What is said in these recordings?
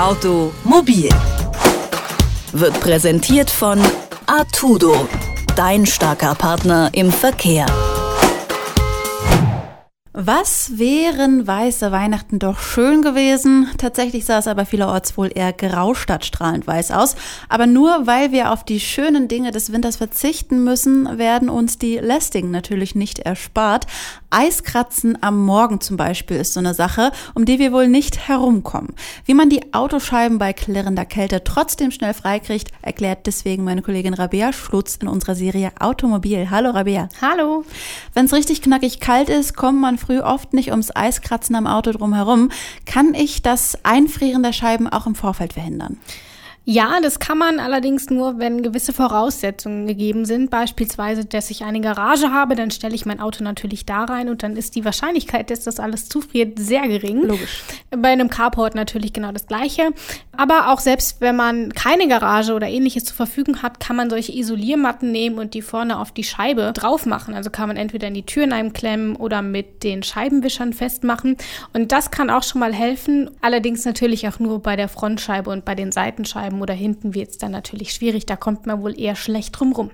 Automobil wird präsentiert von Artudo, dein starker Partner im Verkehr. Was wären weiße Weihnachten doch schön gewesen? Tatsächlich sah es aber vielerorts wohl eher grau statt strahlend weiß aus. Aber nur weil wir auf die schönen Dinge des Winters verzichten müssen, werden uns die lästigen natürlich nicht erspart. Eiskratzen am Morgen zum Beispiel ist so eine Sache, um die wir wohl nicht herumkommen. Wie man die Autoscheiben bei klirrender Kälte trotzdem schnell freikriegt, erklärt deswegen meine Kollegin Rabea Schlutz in unserer Serie Automobil. Hallo Rabea. Hallo. Wenn es richtig knackig kalt ist, kommt man früh oft nicht ums Eiskratzen am Auto drum herum. Kann ich das Einfrieren der Scheiben auch im Vorfeld verhindern? Ja, das kann man allerdings nur, wenn gewisse Voraussetzungen gegeben sind. Beispielsweise, dass ich eine Garage habe, dann stelle ich mein Auto natürlich da rein und dann ist die Wahrscheinlichkeit, dass das alles zufriert, sehr gering. Logisch. Bei einem Carport natürlich genau das Gleiche. Aber auch selbst wenn man keine Garage oder ähnliches zur Verfügung hat, kann man solche Isoliermatten nehmen und die vorne auf die Scheibe drauf machen. Also kann man entweder in die Türen einklemmen oder mit den Scheibenwischern festmachen. Und das kann auch schon mal helfen. Allerdings natürlich auch nur bei der Frontscheibe und bei den Seitenscheiben oder hinten wird es dann natürlich schwierig. Da kommt man wohl eher schlecht drum rum.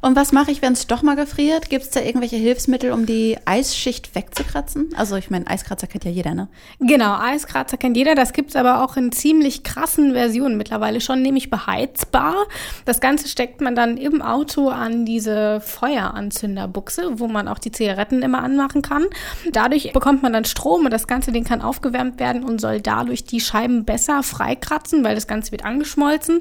Und was mache ich, wenn es doch mal gefriert? Gibt es da irgendwelche Hilfsmittel, um die Eisschicht wegzukratzen? Also ich meine, Eiskratzer kennt ja jeder, ne? Genau, Eiskratzer kennt jeder. Das gibt es aber auch in ziemlich krassen Versionen mittlerweile schon, nämlich beheizbar. Das Ganze steckt man dann im Auto an diese Feueranzünderbuchse, wo man auch die Zigaretten immer anmachen kann. Dadurch bekommt man dann Strom und das ganze Ding kann aufgewärmt werden und soll dadurch die Scheiben besser freikratzen, weil das Ganze wird angeschmolzen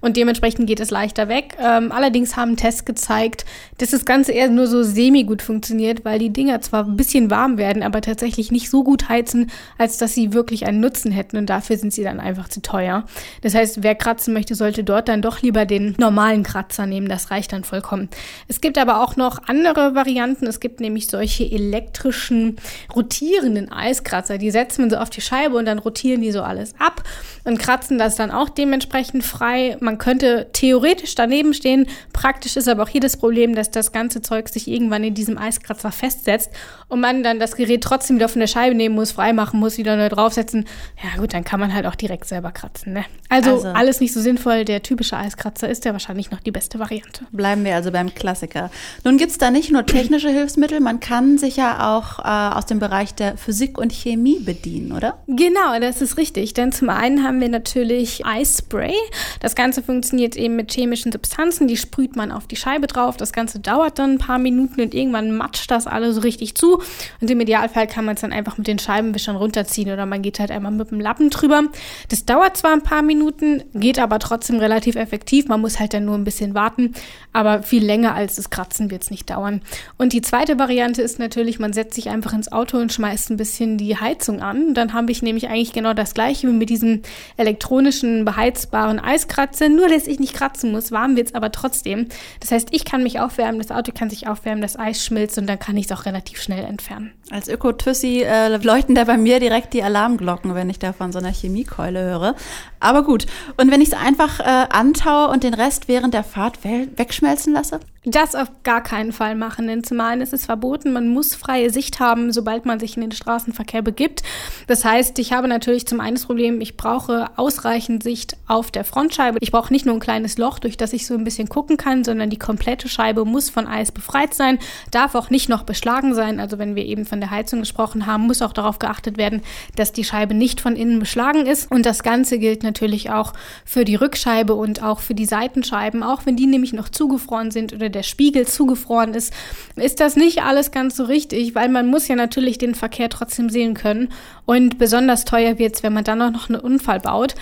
und dementsprechend geht es leichter weg. Ähm, allerdings haben Test gezeigt, dass das Ganze eher nur so semi-gut funktioniert, weil die Dinger zwar ein bisschen warm werden, aber tatsächlich nicht so gut heizen, als dass sie wirklich einen Nutzen hätten und dafür sind sie dann einfach zu teuer. Das heißt, wer kratzen möchte, sollte dort dann doch lieber den normalen Kratzer nehmen, das reicht dann vollkommen. Es gibt aber auch noch andere Varianten, es gibt nämlich solche elektrischen rotierenden Eiskratzer, die setzt man so auf die Scheibe und dann rotieren die so alles ab und kratzen das dann auch dementsprechend frei. Man könnte theoretisch daneben stehen, Praktisch ist aber auch hier das Problem, dass das ganze Zeug sich irgendwann in diesem Eiskratzer festsetzt und man dann das Gerät trotzdem wieder von der Scheibe nehmen muss, freimachen muss, wieder neu draufsetzen. Ja gut, dann kann man halt auch direkt selber kratzen. Ne? Also, also alles nicht so sinnvoll. Der typische Eiskratzer ist ja wahrscheinlich noch die beste Variante. Bleiben wir also beim Klassiker. Nun gibt es da nicht nur technische Hilfsmittel, man kann sich ja auch äh, aus dem Bereich der Physik und Chemie bedienen, oder? Genau, das ist richtig. Denn zum einen haben wir natürlich Eisspray. Das Ganze funktioniert eben mit chemischen Substanzen, die sprüht man auf auf die Scheibe drauf. Das Ganze dauert dann ein paar Minuten und irgendwann matscht das alles so richtig zu. Und im Idealfall kann man es dann einfach mit den Scheibenwischern runterziehen oder man geht halt einmal mit dem Lappen drüber. Das dauert zwar ein paar Minuten, geht aber trotzdem relativ effektiv. Man muss halt dann nur ein bisschen warten, aber viel länger als das Kratzen wird es nicht dauern. Und die zweite Variante ist natürlich, man setzt sich einfach ins Auto und schmeißt ein bisschen die Heizung an. Dann habe ich nämlich eigentlich genau das gleiche wie mit diesem elektronischen beheizbaren Eiskratzer, nur dass ich nicht kratzen muss. Warm wird es aber trotzdem. Das heißt, ich kann mich aufwärmen, das Auto kann sich aufwärmen, das Eis schmilzt und dann kann ich es auch relativ schnell entfernen. Als Öko-Tussi äh, leuchten da bei mir direkt die Alarmglocken, wenn ich da von so einer Chemiekeule höre. Aber gut. Und wenn ich es einfach äh, antaue und den Rest während der Fahrt wegschmelzen lasse? Das auf gar keinen Fall machen, denn zum einen ist es verboten, man muss freie Sicht haben, sobald man sich in den Straßenverkehr begibt. Das heißt, ich habe natürlich zum einen das Problem, ich brauche ausreichend Sicht auf der Frontscheibe. Ich brauche nicht nur ein kleines Loch, durch das ich so ein bisschen gucken kann, sondern die komplette Scheibe muss von Eis befreit sein, darf auch nicht noch beschlagen sein. Also wenn wir eben von der Heizung gesprochen haben, muss auch darauf geachtet werden, dass die Scheibe nicht von innen beschlagen ist. Und das Ganze gilt natürlich auch für die Rückscheibe und auch für die Seitenscheiben, auch wenn die nämlich noch zugefroren sind oder der Spiegel zugefroren ist, ist das nicht alles ganz so richtig, weil man muss ja natürlich den Verkehr trotzdem sehen können. Und besonders teuer wird es, wenn man dann auch noch einen Unfall baut.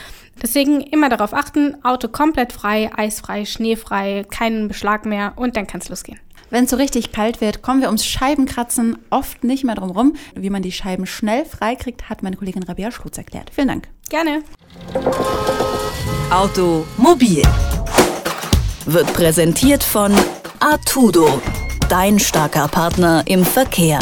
Deswegen immer darauf achten, Auto komplett frei, eisfrei, schneefrei, keinen Beschlag mehr und dann kann es losgehen. Wenn es so richtig kalt wird, kommen wir ums Scheibenkratzen oft nicht mehr drum rum. Wie man die Scheiben schnell freikriegt, hat meine Kollegin Rabia Schlutz erklärt. Vielen Dank. Gerne. Automobil wird präsentiert von Artudo, dein starker Partner im Verkehr.